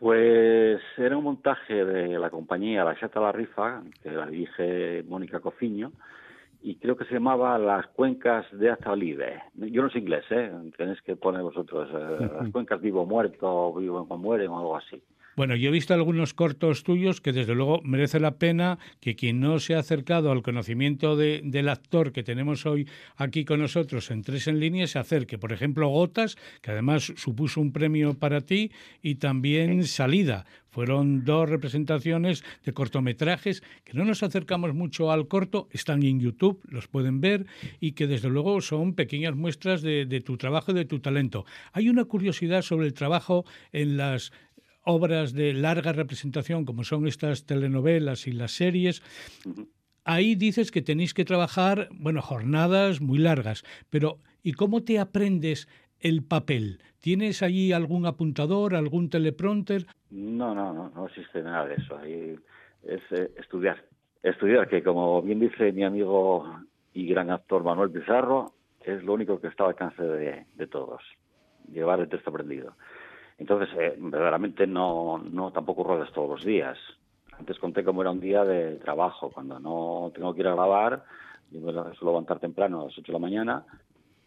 Pues era un montaje de la compañía La Chata La Rifa, que la dirige Mónica Cofiño, y creo que se llamaba Las Cuencas de Azalive. Yo no sé inglés, ¿eh? Tenéis que poner vosotros eh, Las Cuencas Vivo Muerto, Vivo cuando Mueren o algo así. Bueno, yo he visto algunos cortos tuyos que desde luego merece la pena que quien no se ha acercado al conocimiento de, del actor que tenemos hoy aquí con nosotros en Tres en Línea se acerque. Por ejemplo, Gotas, que además supuso un premio para ti, y también Salida. Fueron dos representaciones de cortometrajes que no nos acercamos mucho al corto, están en YouTube, los pueden ver y que desde luego son pequeñas muestras de, de tu trabajo y de tu talento. Hay una curiosidad sobre el trabajo en las obras de larga representación, como son estas telenovelas y las series, ahí dices que tenéis que trabajar, bueno, jornadas muy largas, pero ¿y cómo te aprendes el papel? ¿Tienes allí algún apuntador, algún teleprompter? No, no, no, no existe nada de eso. Ahí es eh, estudiar. Estudiar, que como bien dice mi amigo y gran actor Manuel Pizarro, es lo único que está al alcance de, de todos, llevar el texto aprendido. Entonces, eh, verdaderamente no, no tampoco ruedas todos los días. Antes conté cómo era un día de trabajo. Cuando no tengo que ir a grabar, yo me suelo levantar temprano a las 8 de la mañana,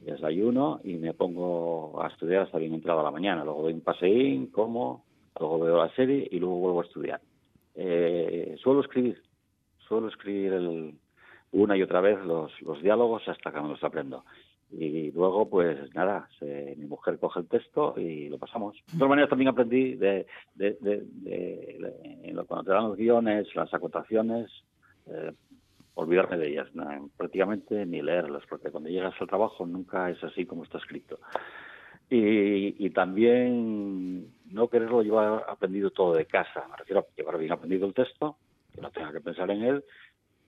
desayuno y me pongo a estudiar hasta bien entrada la mañana. Luego doy un paseín, como, luego veo la serie y luego vuelvo a estudiar. Eh, suelo escribir, suelo escribir el, una y otra vez los, los diálogos hasta que me los aprendo y luego pues nada se, mi mujer coge el texto y lo pasamos. De todas maneras también aprendí de, de, de, cuando te dan los guiones las acotaciones eh, olvidarme de ellas ¿no? prácticamente ni leerlas porque cuando llegas al trabajo nunca es así como está escrito. Y, y también no quererlo llevar aprendido todo de casa me refiero a llevar bien aprendido el texto que no tenga que pensar en él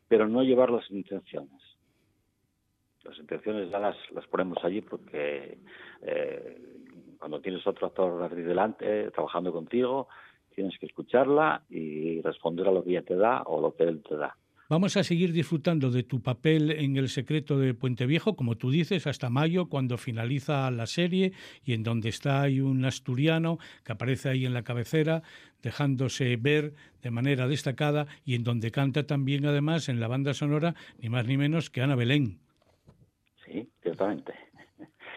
pero no llevar las intenciones las intenciones ya las, las ponemos allí porque eh, cuando tienes otro actor delante trabajando contigo, tienes que escucharla y responder a lo que ella te da o lo que él te da. Vamos a seguir disfrutando de tu papel en El secreto de Puente Viejo, como tú dices, hasta mayo, cuando finaliza la serie y en donde está hay un asturiano que aparece ahí en la cabecera, dejándose ver de manera destacada y en donde canta también, además, en la banda sonora, ni más ni menos que Ana Belén. Sí, ciertamente.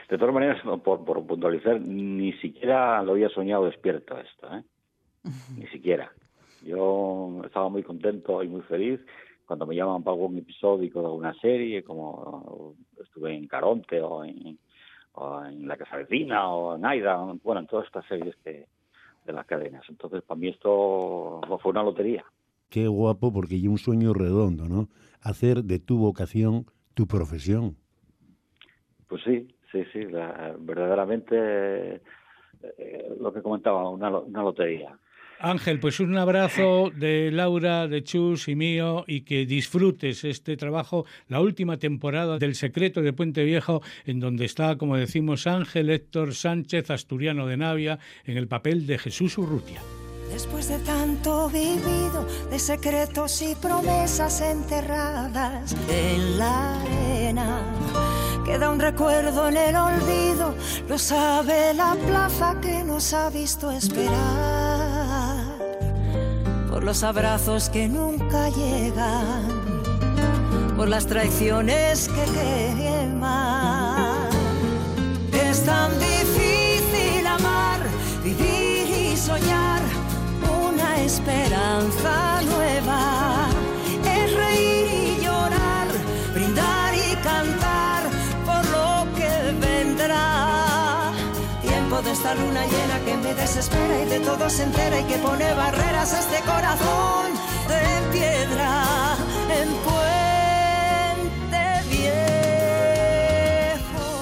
De todas maneras, por, por puntualizar, ni siquiera lo había soñado despierto esto, ¿eh? Ni siquiera. Yo estaba muy contento y muy feliz cuando me llaman para algún episódico de alguna serie, como estuve en Caronte o en, o en La Casa Vecina o en Aida, bueno, en todas estas series que de las cadenas. Entonces, para mí esto fue una lotería. Qué guapo, porque hay un sueño redondo, ¿no? Hacer de tu vocación tu profesión. Pues sí, sí, sí, la, verdaderamente eh, lo que comentaba, una, una lotería. Ángel, pues un abrazo de Laura, de Chus y mío y que disfrutes este trabajo, la última temporada del Secreto de Puente Viejo, en donde está, como decimos, Ángel Héctor Sánchez, asturiano de Navia, en el papel de Jesús Urrutia. Después de tanto vivido, de secretos y promesas enterradas en la arena Queda un recuerdo en el olvido, lo sabe la plaza que nos ha visto esperar. Por los abrazos que nunca llegan, por las traiciones que queman. Es tan difícil amar, vivir y soñar una esperanza nueva. De esta luna llena que me desespera y de todo se entera y que pone barreras a este corazón de piedra en Puente Viejo.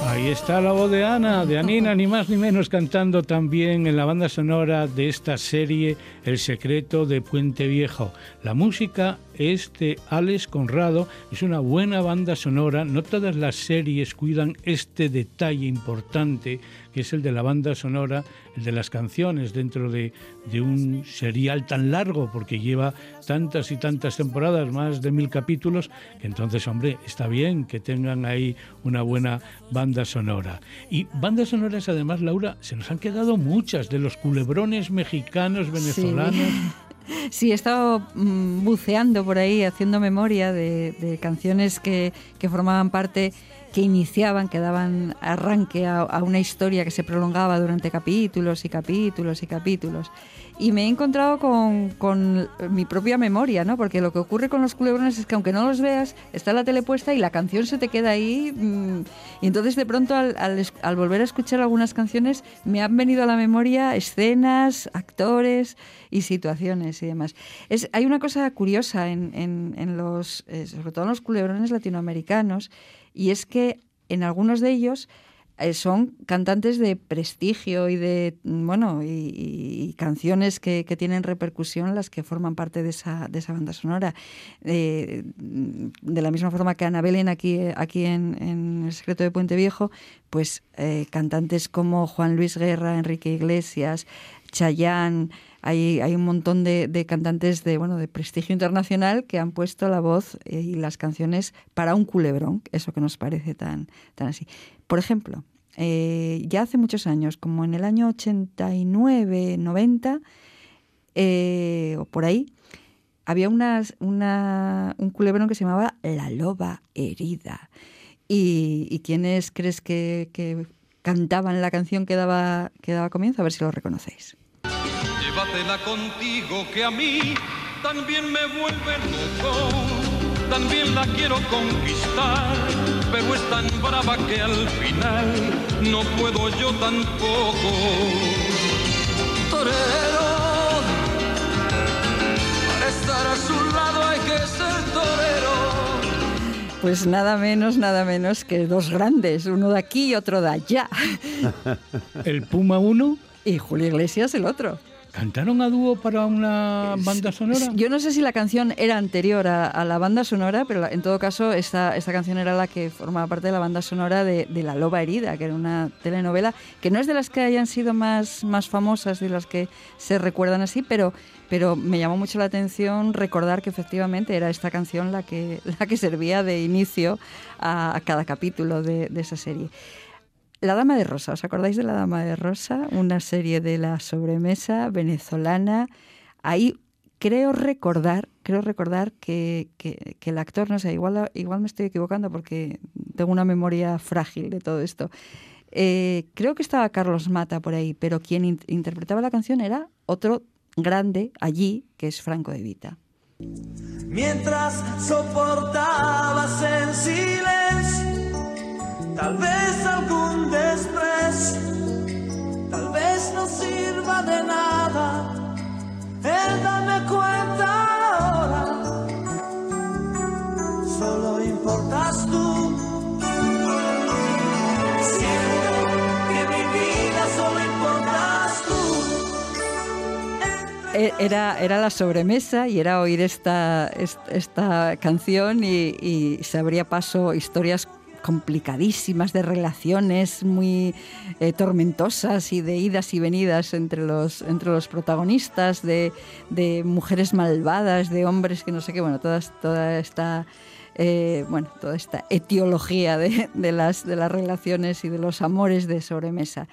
Ahí está la voz de Ana, de Anina, ni más ni menos, cantando también en la banda sonora de esta serie El secreto de Puente Viejo. La música es de Alex Conrado, es una buena banda sonora, no todas las series cuidan este detalle importante que es el de la banda sonora, el de las canciones dentro de, de un serial tan largo, porque lleva tantas y tantas temporadas, más de mil capítulos, que entonces, hombre, está bien que tengan ahí una buena banda sonora. Y bandas sonoras, además, Laura, se nos han quedado muchas de los culebrones mexicanos, venezolanos. Sí. he estado mm, buceando por ahí, haciendo memoria de, de canciones que, que, formaban parte que iniciaban, que daban arranque a, una historia que se prolongaba durante capítulos y capítulos y capítulos. Y me he encontrado con, con, mi propia memoria, ¿no? Porque lo que ocurre con los culebrones es que aunque no los veas, está la tele puesta y la canción se te queda ahí. Mmm, y entonces de pronto al, al, volver a escuchar algunas canciones me han venido a la memoria escenas, actores y situaciones y demás. Es, hay una cosa curiosa en, en los, eh, sobre todo en los culebrones latinoamericanos, y es que en algunos de ellos eh, son cantantes de prestigio y de bueno y, canciones que, que, tienen repercusión las que forman parte de esa, de esa banda sonora. Eh, de la misma forma que Ana Belén aquí, aquí en, en, El secreto de Puente Viejo pues eh, cantantes como Juan Luis Guerra, Enrique Iglesias Chayanne hay, hay un montón de, cantantes de, bueno, de prestigio internacional que han puesto la voz y las canciones para un culebrón, eso que nos parece tan, tan así. Por ejemplo, eh, ya hace muchos años, como en el año 89, 90, eh, o por ahí, había una, una, un culebrón que se llamaba La Loba Herida. ¿Y, y quiénes crees que, que cantaban la canción que daba, que daba comienzo? A ver si lo reconocéis. Llévatela contigo que a mí también me vuelve loco, también la quiero conquistar, pero es tan brava que al final no puedo yo tampoco. Torero, para estar a su lado hay que ser torero. Pues nada menos, nada menos que dos grandes, uno de aquí y otro de allá. El Puma uno y Julio Iglesias el otro. ¿Cantaron a dúo para una banda sonora? Yo no sé si la canción era anterior a, a la banda sonora, pero en todo caso esta, esta, canción era la que formaba parte de la banda sonora de, de, La Loba Herida, que era una telenovela que no es de las que hayan sido más, más famosas, de las que se recuerdan así, pero, pero me llamó mucho la atención recordar que efectivamente era esta canción la que, la que servía de inicio a, a cada capítulo de, de esa serie. La Dama de Rosa, ¿os acordáis de La Dama de Rosa? Una serie de la sobremesa venezolana. Ahí creo recordar, creo recordar que, que, el actor, no sé, igual, igual me estoy equivocando porque tengo una memoria frágil de todo esto. Eh, creo que estaba Carlos Mata por ahí, pero quien in interpretaba la canción era otro grande allí, que es Franco de Vita. Mientras soportabas en silencio tal vez algún desprecio, tal vez no sirva de nada el darme cuenta ahora, solo importas tú. Siento que mi vida solo importas tú. Era, era la sobremesa y era oír esta, esta, esta canción y, y se abría paso historias complicadísimas de relaciones muy eh, tormentosas y de idas y venidas entre los, entre los protagonistas, de, de mujeres malvadas, de hombres que no sé qué, bueno, toda, toda esta... Eh, bueno, toda esta etiología de, de, las, de las relaciones y de los amores de sobremesa.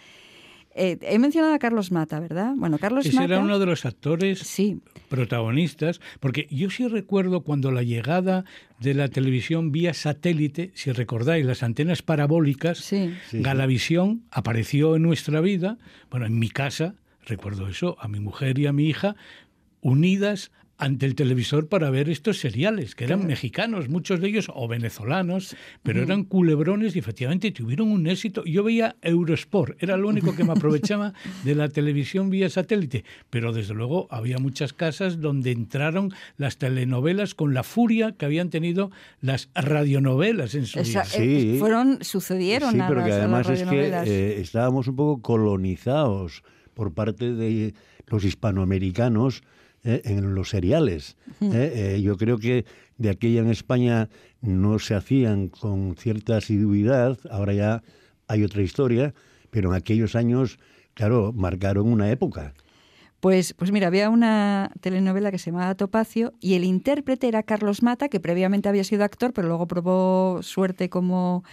Eh, he mencionado a Carlos Mata, ¿verdad? Bueno, Carlos Ese Mata. era uno de los actores sí. protagonistas, porque yo sí recuerdo cuando la llegada de la televisión vía satélite, si recordáis, las antenas parabólicas, sí. Sí, Galavisión apareció en nuestra vida, bueno, en mi casa, recuerdo eso, a mi mujer y a mi hija, unidas ante el televisor para ver estos seriales, que eran claro. mexicanos, muchos de ellos, o venezolanos, pero mm. eran culebrones y efectivamente tuvieron un éxito. Yo veía Eurosport, era lo único que me aprovechaba de la televisión vía satélite, pero desde luego había muchas casas donde entraron las telenovelas con la furia que habían tenido las radionovelas en su Esa, día. Sí. Eh, fueron, sucedieron sí, a pero las, que además es que eh, estábamos un poco colonizados por parte de los hispanoamericanos eh, en los seriales. Eh, eh, yo creo que de aquella en España no se hacían con cierta asiduidad, ahora ya hay otra historia, pero en aquellos años, claro, marcaron una época. Pues, pues mira, había una telenovela que se llamaba Topacio y el intérprete era Carlos Mata, que previamente había sido actor, pero luego probó suerte como,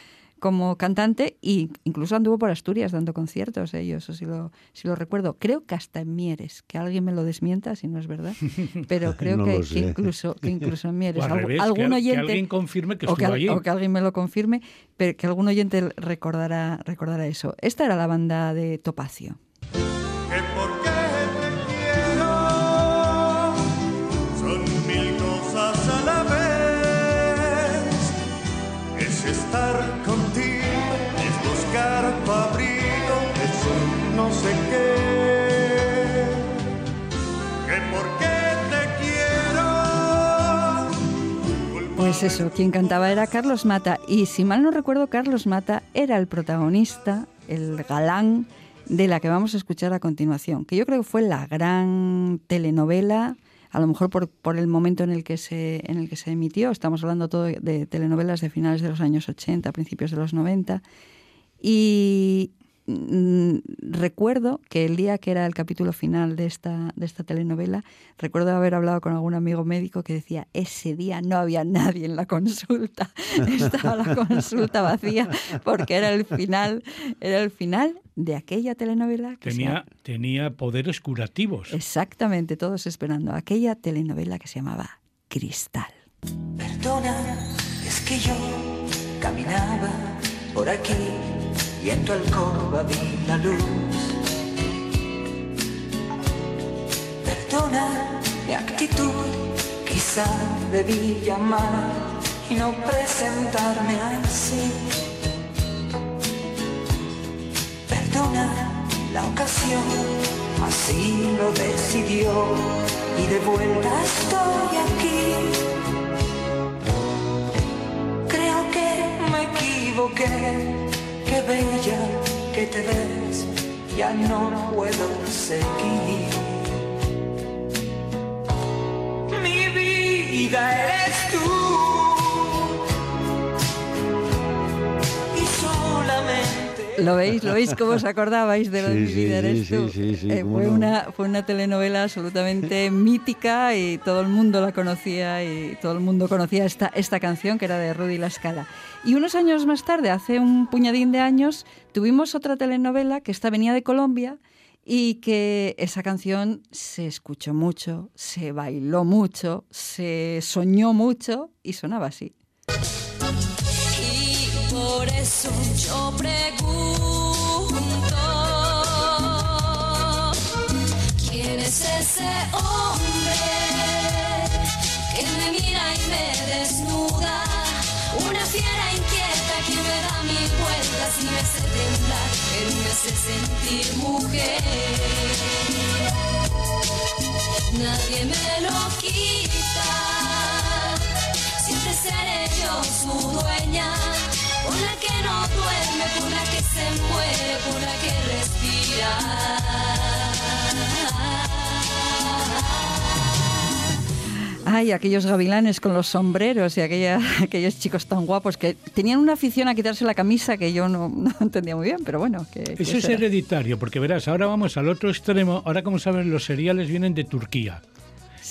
como cantante e incluso anduvo por Asturias dando conciertos ellos, si lo, si lo recuerdo. Creo que hasta en Mieres, que alguien me lo desmienta si no es verdad, pero creo No que, incluso, que incluso en Mieres. O al revés, algún que, que oyente, alguien confirme que o que, allí. o que alguien me lo confirme, pero que algún oyente recordará, recordará eso. Esta era la banda de Topacio. Pues eso, quien cantaba era Carlos Mata. Y si mal no recuerdo, Carlos Mata era el protagonista, el galán de la que vamos a escuchar a continuación, que yo creo que fue la gran telenovela, a lo mejor por, por el momento en el, que se, en el que se emitió, estamos hablando todo de, telenovelas de finales de los años 80, principios de los 90, y recuerdo que el día que era el capítulo final de esta, de esta telenovela, recuerdo haber hablado con algún amigo médico que decía, ese día no había nadie en la consulta, estaba la consulta vacía, porque era el final, era el final de aquella telenovela que se Tenía, tenía poderes curativos. Exactamente, todos esperando aquella telenovela que se llamaba Cristal. Perdona, es que yo caminaba por aquí y en tu alcoba vi la luz. Perdona mi actitud, quizá debí llamar y no presentarme así. Perdona la ocasión, así lo decidió y de vuelta estoy aquí. Creo que me equivoqué, qué bella que te ves, ya no puedo seguir. Mi vida eres tú. ¿Lo veis? ¿Lo veis cómo os acordabais de lo de Sí, Mi sí, vida sí, eres sí, tú? Eh, fue, no. una, fue una telenovela absolutamente mítica y todo el mundo la conocía y todo el mundo conocía esta, esta canción que era de Rudy La Scala. Y unos años más tarde, hace un puñadín de años, tuvimos otra telenovela que esta venía de Colombia y que esa canción se escuchó mucho, se bailó mucho, se soñó mucho y sonaba así. Por eso yo pregunto, ¿quién es ese hombre que me mira y me desnuda? Una fiera inquieta que me da mil vueltas y me hace temblar, pero me hace sentir mujer. Nadie me lo quita. Siempre seré yo su dueña, por la que no duerme, por la que se muere, por la que respira. Ay, aquellos gavilanes con los sombreros y aquella, aquellos chicos tan guapos que tenían una afición a quitarse la camisa que yo no, no entendía muy bien, pero bueno. Que, que Eso es hereditario, porque verás, ahora vamos al otro extremo. Ahora, como saben, los seriales vienen de Turquía.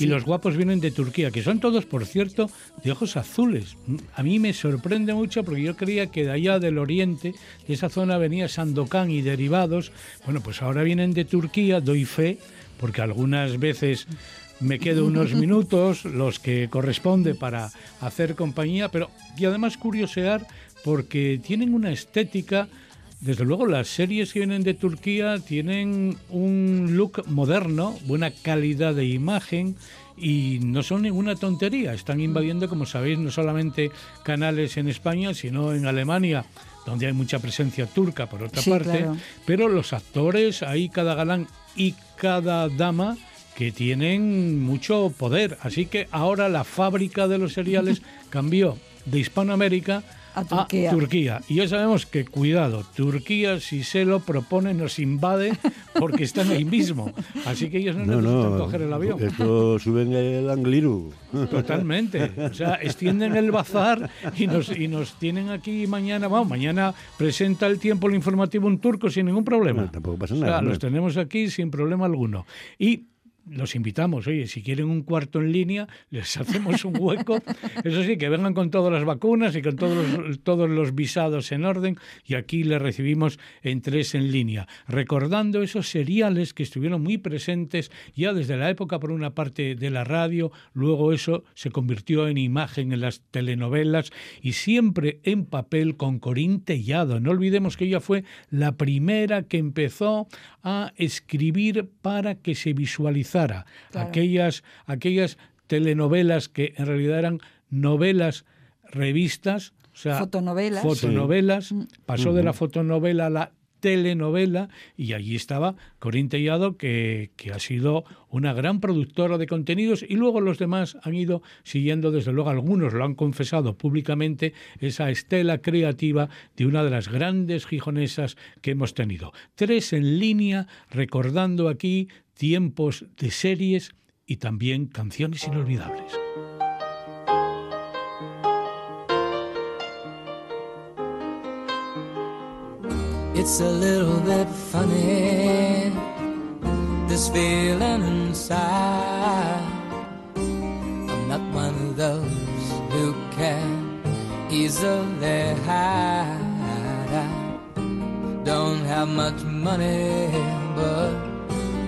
Sí. Y los guapos vienen de Turquía, que son todos, por cierto, de ojos azules. A mí me sorprende mucho porque yo creía que de allá del oriente, de esa zona venía Sandokan y derivados. Bueno, pues ahora vienen de Turquía, doy fe, porque algunas veces me quedo unos minutos, los que corresponde para hacer compañía, pero y además curiosear porque tienen una estética desde luego, las series que vienen de Turquía tienen un look moderno, buena calidad de imagen y no son ninguna tontería. Están invadiendo, como sabéis, no solamente canales en España, sino en Alemania, donde hay mucha presencia turca, por otra Sí, parte. claro. Pero los actores, ahí cada galán y cada dama que tienen mucho poder. Así que ahora la fábrica de los seriales cambió de Hispanoamérica A Turquía. Turquía. Y ya sabemos que, cuidado, Turquía, si se lo propone, nos invade porque están ahí mismo. Así que ellos no, No, necesitan no, coger el avión. esto suben el Angliru. Totalmente. O sea, extienden el bazar y nos, y nos tienen aquí mañana. Vamos, mañana presenta el tiempo el informativo un turco sin ningún problema. Tampoco pasa O sea, nada, los tenemos aquí sin problema alguno. Y los invitamos, oye, si quieren un cuarto en línea, les hacemos un hueco. Eso sí, que vengan con todas las vacunas y con todos los, todos los visados en orden y aquí les recibimos en tres en línea, recordando esos seriales que estuvieron muy presentes ya desde la época, por una parte, de la radio, luego eso se convirtió en imagen en las telenovelas y siempre en papel con Corín Tellado. No olvidemos que ella fue la primera que empezó a escribir para que se visualizara Claro. aquellas, aquellas telenovelas que en realidad eran novelas revistas, o sea, Fotonovelas. fotonovelas, pasó de la fotonovela a la telenovela y allí estaba Corín Tellado que, que ha sido una gran productora de contenidos y luego los demás han ido siguiendo desde luego algunos lo han confesado públicamente esa estela creativa de una de las grandes gijonesas que hemos tenido tres en línea recordando aquí tiempos de series y también canciones inolvidables It's a little bit funny, this feeling inside. I'm not one of those who can easily hide. I don't have much money, but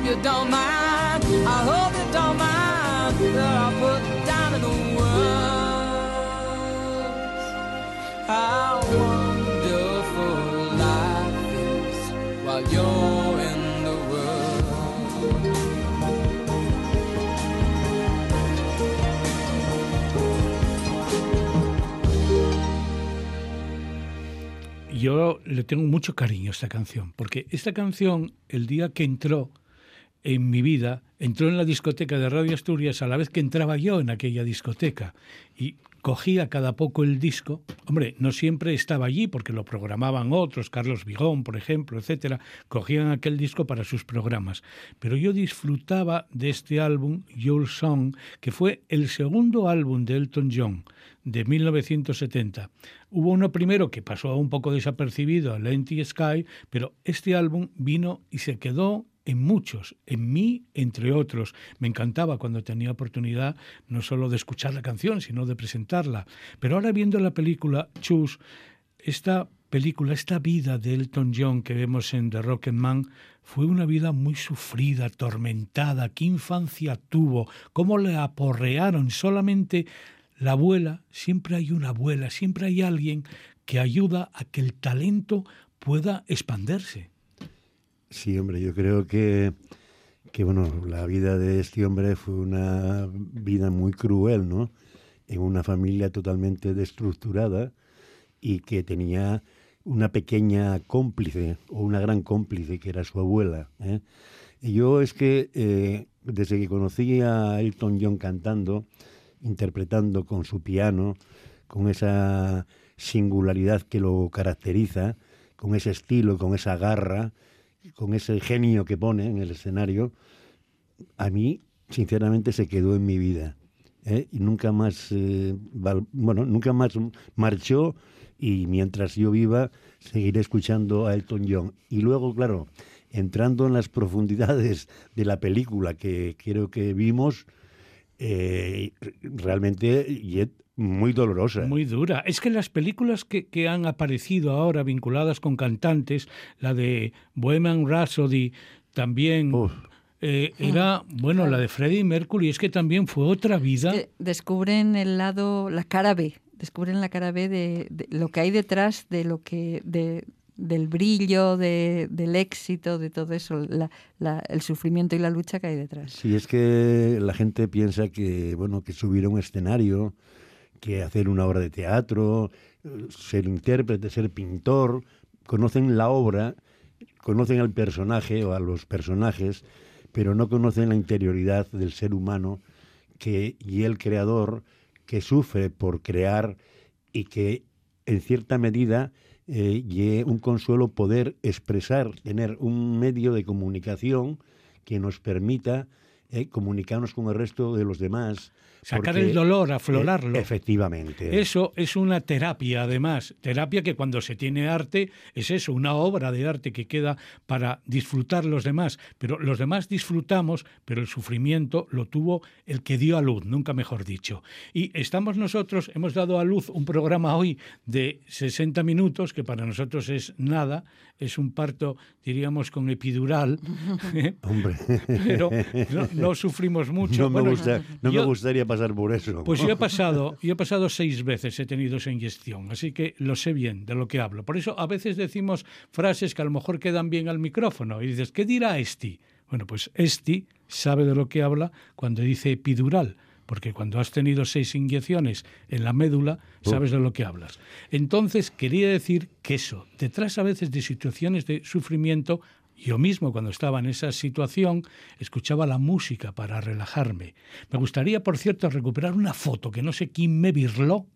hope you don't mind. I hope you don't mind that I put down in words how wonderful life is while you're in the world. Yo le tengo mucho cariño a esta canción, porque esta canción, el día que entró, en mi vida, entró en la discoteca de Radio Asturias a la vez que entraba yo en aquella discoteca. Y cogía cada poco el disco. Hombre, no siempre estaba allí porque lo programaban otros, Carlos Vigón, por ejemplo, etcétera. Cogían aquel disco para sus programas. Pero yo disfrutaba de este álbum, Your Song, que fue el segundo álbum de Elton John de 1970. Hubo uno primero que pasó un poco desapercibido, Empty Sky, pero este álbum vino y se quedó en muchos, en mí entre otros. Me encantaba cuando tenía oportunidad no solo de escuchar la canción, sino de presentarla. Pero ahora viendo la película Choose, esta película, esta vida de Elton John que vemos en The Man, fue una vida muy sufrida, atormentada. ¿Qué infancia tuvo? ¿Cómo le aporrearon? Solamente la abuela, siempre hay una abuela, siempre hay alguien que ayuda a que el talento pueda expandirse. Sí, hombre, yo creo que, que bueno, la vida de este hombre fue una vida muy cruel, ¿no? En una familia totalmente destructurada y que tenía una pequeña cómplice o una gran cómplice que era su abuela. ¿eh? Y yo es que eh, desde que conocí a Elton John cantando, interpretando con su piano, con esa singularidad que lo caracteriza, con ese estilo, con esa garra, con ese genio que pone en el escenario, a mí, sinceramente, se quedó en mi vida. ¿eh? Y nunca más, eh, bueno, nunca más marchó y mientras yo viva, seguiré escuchando a Elton John. Y luego, claro, entrando en las profundidades de la película que creo que vimos, eh, realmente muy dolorosa. Muy dura. Es que las películas que, que, han aparecido ahora vinculadas con cantantes, la de Bohemian Rhapsody, también... Eh, era, bueno, la de Freddie Mercury, es que también fue otra vida. descubren el lado, la cara B, descubren la cara B de, de, lo que hay detrás de lo que, de, del brillo, de, del éxito, de todo eso, el sufrimiento y la lucha que hay detrás. Sí, es que la gente piensa que, bueno, que subir a un escenario, que hacer una obra de teatro, ser intérprete, ser pintor, conocen la obra, conocen al personaje o a los personajes, pero no conocen la interioridad del ser humano que, y el creador que sufre por crear y que en cierta medida eh, un consuelo poder expresar, tener un medio de comunicación que nos permita eh, comunicarnos con el resto de los demás Sacar el dolor, aflorarlo. Eh, efectivamente. Eso es una terapia, además. Terapia que cuando se tiene arte es eso, una obra de arte que queda para disfrutar los demás. Pero los demás disfrutamos, pero el sufrimiento lo tuvo el que dio a luz, nunca mejor dicho. Y estamos nosotros, hemos dado a luz un programa hoy de 60 minutos, que para nosotros es nada, es un parto, diríamos, con epidural. Hombre. Pero no, sufrimos mucho. No, me, gusta, no me gustaría pasar por eso. Pues yo he pasado, yo he pasado seis veces, he tenido esa inyección, así que lo sé bien de lo que hablo. Por eso a veces decimos frases que a lo mejor quedan bien al micrófono y dices, ¿qué dirá Esti? Bueno, pues Esti sabe de lo que habla cuando dice epidural porque cuando has tenido seis inyecciones en la médula, sabes de lo que hablas. Entonces, quería decir que eso, detrás a veces de situaciones de sufrimiento, yo mismo cuando estaba en esa situación escuchaba la música para relajarme. Me gustaría, por cierto, recuperar una foto que no sé quién me virló,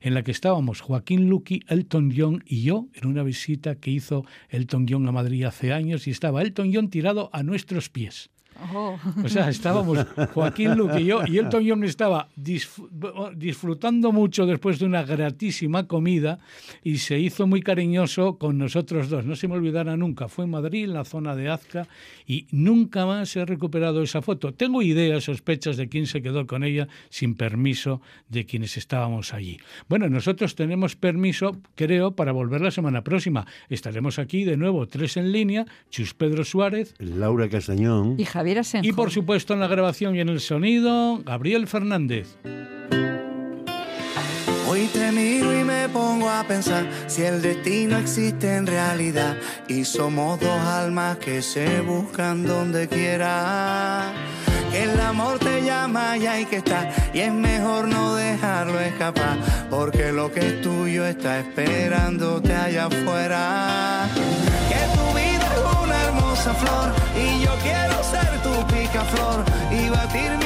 en la que estábamos Joaquín Luqui, Elton John y yo en una visita que hizo Elton John a Madrid hace años y estaba Elton John tirado a nuestros pies. Oh. O sea, estábamos Joaquín Luque y yo, y Elton John estaba disfrutando mucho después de una gratísima comida y se hizo muy cariñoso con nosotros dos. No se me olvidará nunca. Fue en Madrid, en la zona de Azca, y nunca más he recuperado esa foto. Tengo ideas, sospechas de quién se quedó con ella sin permiso de quienes estábamos allí. Bueno, nosotros tenemos permiso, creo, para volver la semana próxima. Estaremos aquí de nuevo, tres en línea, Chus Pedro Suárez, Laura Castañón y Javier Javier Asenjo. Y por supuesto en la grabación y en el sonido, Gabriel Fernández. Hoy te miro y me pongo a pensar si el destino existe en realidad y somos dos almas que se buscan donde quiera. El amor te llama y hay que estar y es mejor no dejarlo escapar porque lo que es tuyo está esperándote allá afuera. Que esa flor y yo quiero ser tu picaflor y batirme